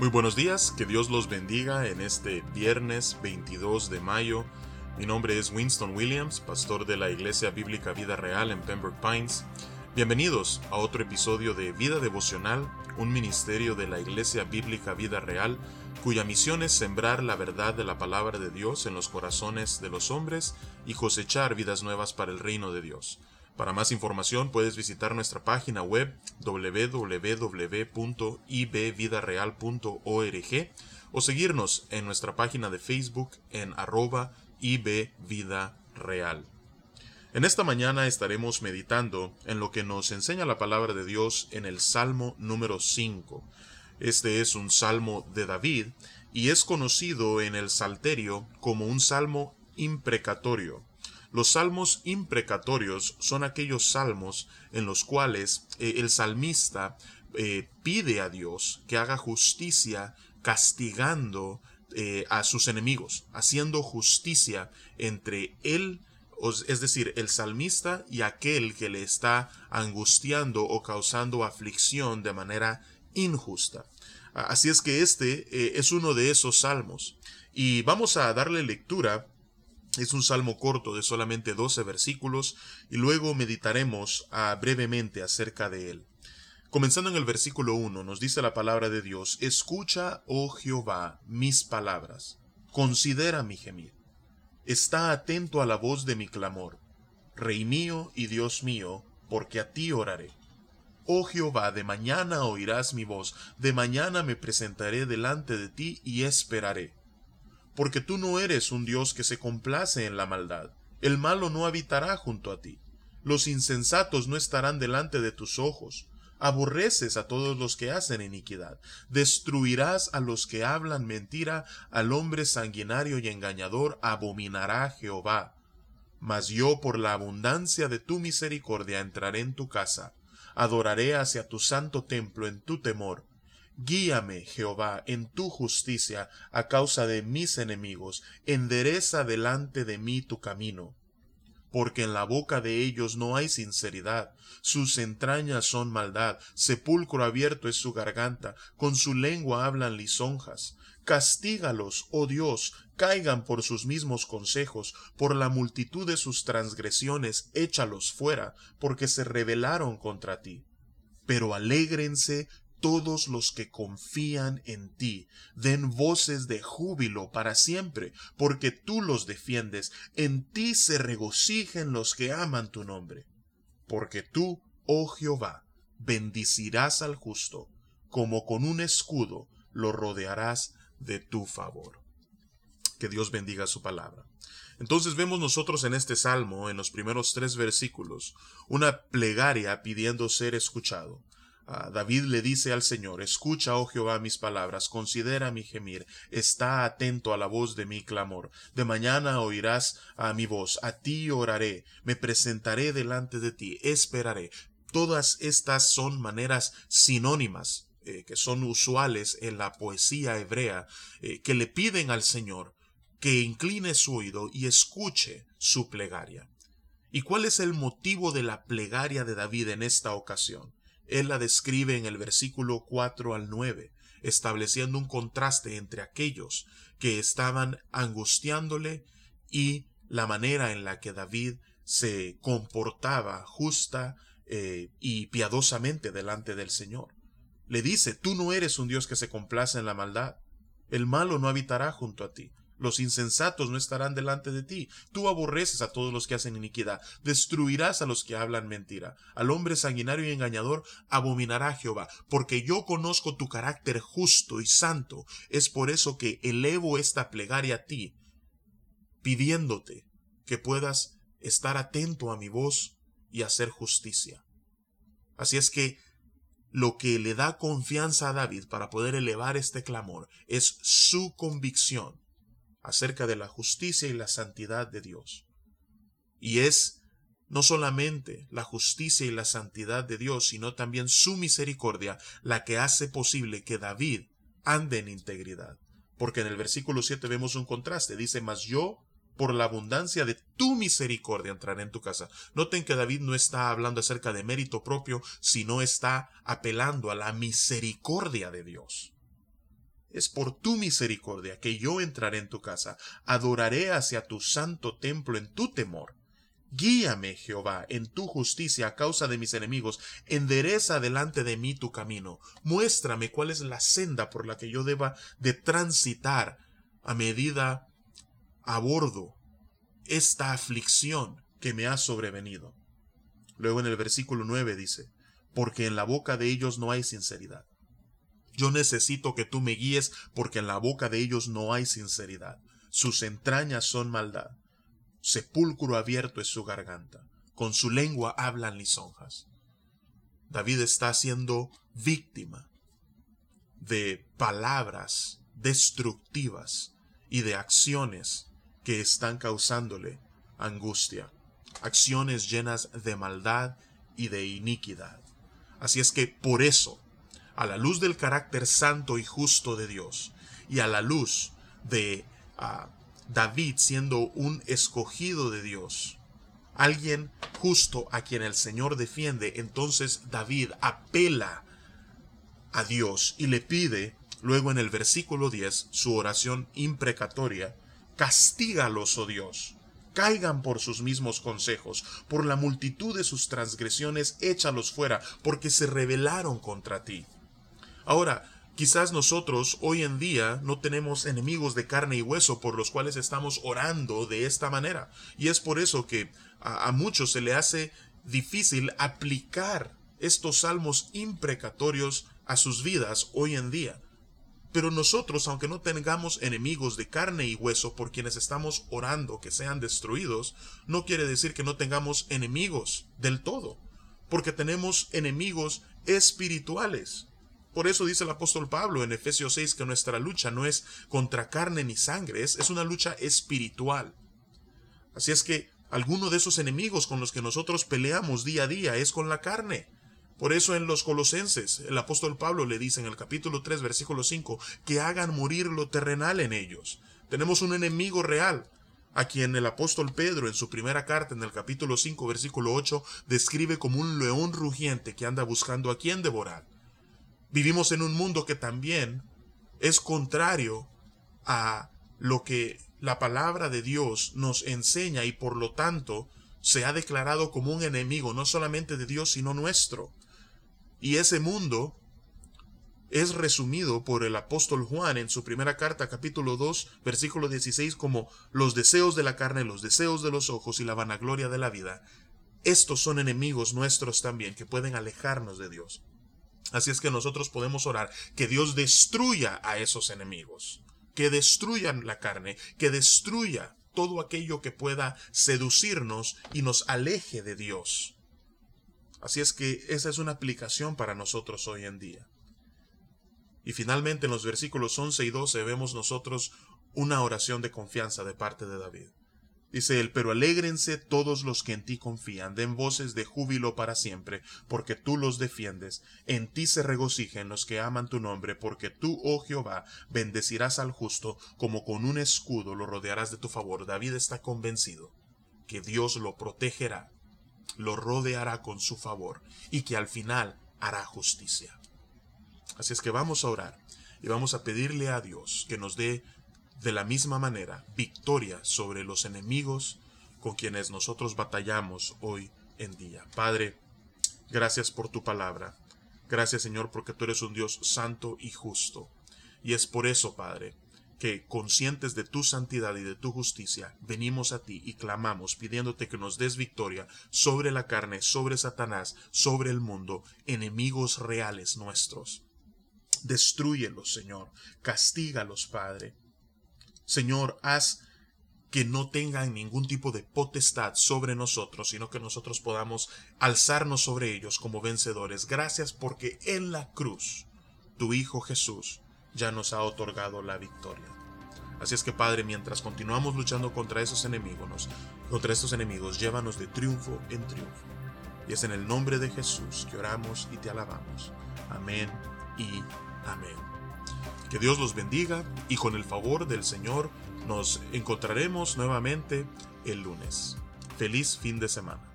Muy buenos días, que Dios los bendiga en este viernes 22 de mayo. Mi nombre es Winston Williams, pastor de la Iglesia Bíblica Vida Real en Pembroke Pines. Bienvenidos a otro episodio de Vida Devocional, un ministerio de la Iglesia Bíblica Vida Real, cuya misión es sembrar la verdad de la palabra de Dios en los corazones de los hombres y cosechar vidas nuevas para el reino de Dios. Para más información puedes visitar nuestra página web www.ibvidareal.org o seguirnos en nuestra página de Facebook en arroba ibvidareal. En esta mañana estaremos meditando en lo que nos enseña la palabra de Dios en el Salmo número 5. Este es un salmo de David y es conocido en el Salterio como un salmo imprecatorio. Los salmos imprecatorios son aquellos salmos en los cuales eh, el salmista eh, pide a Dios que haga justicia castigando eh, a sus enemigos, haciendo justicia entre él, es decir, el salmista y aquel que le está angustiando o causando aflicción de manera injusta. Así es que este es uno de esos salmos. Y vamos a darle lectura es un salmo corto de solamente 12 versículos y luego meditaremos ah, brevemente acerca de él. Comenzando en el versículo 1 nos dice la palabra de Dios, Escucha, oh Jehová, mis palabras, considera mi gemir, está atento a la voz de mi clamor, Rey mío y Dios mío, porque a ti oraré. Oh Jehová, de mañana oirás mi voz, de mañana me presentaré delante de ti y esperaré porque tú no eres un Dios que se complace en la maldad. El malo no habitará junto a ti. Los insensatos no estarán delante de tus ojos. Aborreces a todos los que hacen iniquidad. Destruirás a los que hablan mentira, al hombre sanguinario y engañador abominará Jehová. Mas yo por la abundancia de tu misericordia entraré en tu casa. Adoraré hacia tu santo templo en tu temor Guíame, Jehová, en tu justicia a causa de mis enemigos, endereza delante de mí tu camino. Porque en la boca de ellos no hay sinceridad, sus entrañas son maldad, sepulcro abierto es su garganta, con su lengua hablan lisonjas. Castígalos, oh Dios, caigan por sus mismos consejos, por la multitud de sus transgresiones, échalos fuera, porque se rebelaron contra ti. Pero alégrense todos los que confían en ti. Den voces de júbilo para siempre, porque tú los defiendes. En ti se regocijen los que aman tu nombre. Porque tú, oh Jehová, bendicirás al justo, como con un escudo lo rodearás de tu favor. Que Dios bendiga su palabra. Entonces vemos nosotros en este salmo, en los primeros tres versículos, una plegaria pidiendo ser escuchado. David le dice al Señor, Escucha, oh Jehová, mis palabras, considera mi gemir, está atento a la voz de mi clamor. De mañana oirás a mi voz, a ti oraré, me presentaré delante de ti, esperaré. Todas estas son maneras sinónimas eh, que son usuales en la poesía hebrea, eh, que le piden al Señor que incline su oído y escuche su plegaria. ¿Y cuál es el motivo de la plegaria de David en esta ocasión? Él la describe en el versículo 4 al 9, estableciendo un contraste entre aquellos que estaban angustiándole y la manera en la que David se comportaba justa eh, y piadosamente delante del Señor. Le dice, tú no eres un Dios que se complace en la maldad. El malo no habitará junto a ti. Los insensatos no estarán delante de ti. Tú aborreces a todos los que hacen iniquidad. Destruirás a los que hablan mentira. Al hombre sanguinario y engañador abominará Jehová. Porque yo conozco tu carácter justo y santo. Es por eso que elevo esta plegaria a ti, pidiéndote que puedas estar atento a mi voz y hacer justicia. Así es que lo que le da confianza a David para poder elevar este clamor es su convicción acerca de la justicia y la santidad de Dios. Y es no solamente la justicia y la santidad de Dios, sino también su misericordia la que hace posible que David ande en integridad. Porque en el versículo 7 vemos un contraste. Dice, mas yo, por la abundancia de tu misericordia, entraré en tu casa. Noten que David no está hablando acerca de mérito propio, sino está apelando a la misericordia de Dios. Es por tu misericordia que yo entraré en tu casa, adoraré hacia tu santo templo en tu temor. Guíame, Jehová, en tu justicia a causa de mis enemigos, endereza delante de mí tu camino, muéstrame cuál es la senda por la que yo deba de transitar a medida abordo esta aflicción que me ha sobrevenido. Luego en el versículo 9 dice, porque en la boca de ellos no hay sinceridad. Yo necesito que tú me guíes porque en la boca de ellos no hay sinceridad. Sus entrañas son maldad. Sepulcro abierto es su garganta. Con su lengua hablan lisonjas. David está siendo víctima de palabras destructivas y de acciones que están causándole angustia, acciones llenas de maldad y de iniquidad. Así es que por eso a la luz del carácter santo y justo de Dios y a la luz de ah, David siendo un escogido de Dios, alguien justo a quien el Señor defiende, entonces David apela a Dios y le pide, luego en el versículo 10, su oración imprecatoria, castígalos, oh Dios, caigan por sus mismos consejos, por la multitud de sus transgresiones, échalos fuera, porque se rebelaron contra ti. Ahora, quizás nosotros hoy en día no tenemos enemigos de carne y hueso por los cuales estamos orando de esta manera. Y es por eso que a, muchos se le hace difícil aplicar estos salmos imprecatorios a sus vidas hoy en día. Pero nosotros, aunque no tengamos enemigos de carne y hueso por quienes estamos orando que sean destruidos, no quiere decir que no tengamos enemigos del todo, porque tenemos enemigos espirituales. Por eso dice el apóstol Pablo en Efesios 6 que nuestra lucha no es contra carne ni sangre, es, una lucha espiritual. Así es que alguno de esos enemigos con los que nosotros peleamos día a día es con la carne. Por eso en los Colosenses el apóstol Pablo le dice en el capítulo 3 versículo 5 que hagan morir lo terrenal en ellos. Tenemos un enemigo real, a quien el apóstol Pedro en su primera carta en el capítulo 5 versículo 8 describe como un león rugiente que anda buscando a quien devorar. Vivimos en un mundo que también es contrario a lo que la palabra de Dios nos enseña y por lo tanto se ha declarado como un enemigo no solamente de Dios sino nuestro. Y ese mundo es resumido por el apóstol Juan en su primera carta capítulo 2 versículo 16 como los deseos de la carne, los deseos de los ojos y la vanagloria de la vida. Estos son enemigos nuestros también que pueden alejarnos de Dios. Así es que nosotros podemos orar que Dios destruya a esos enemigos, que destruyan la carne, que destruya todo aquello que pueda seducirnos y nos aleje de Dios. Así es que esa es una aplicación para nosotros hoy en día. Y finalmente en los versículos 11 y 12 vemos nosotros una oración de confianza de parte de David. Dice él, pero alégrense todos los que en ti confían, den voces de júbilo para siempre, porque tú los defiendes. En ti se regocijen los que aman tu nombre, porque tú, oh Jehová, bendecirás al justo, como con un escudo lo rodearás de tu favor. David está convencido que Dios lo protegerá, lo rodeará con su favor, y que al final hará justicia. Así es que vamos a orar y vamos a pedirle a Dios que nos dé de la misma manera victoria sobre los enemigos con quienes nosotros batallamos hoy en día. Padre, gracias por tu palabra. Gracias Señor porque tú eres un Dios santo y justo. Y es por eso, Padre, que conscientes de tu santidad y de tu justicia, venimos a ti y clamamos pidiéndote que nos des victoria sobre la carne, sobre Satanás, sobre el mundo, enemigos reales nuestros. Destruyelos, Señor. Castígalos, Padre. Señor, haz que no tengan ningún tipo de potestad sobre nosotros, sino que nosotros podamos alzarnos sobre ellos como vencedores. Gracias porque en la cruz tu Hijo Jesús ya nos ha otorgado la victoria. Así es que Padre, mientras continuamos luchando contra esos enemigos, contra estos enemigos, llévanos de triunfo en triunfo. Y es en el nombre de Jesús que oramos y te alabamos. Amén y amén. Que Dios los bendiga y con el favor del Señor nos encontraremos nuevamente el lunes. Feliz fin de semana.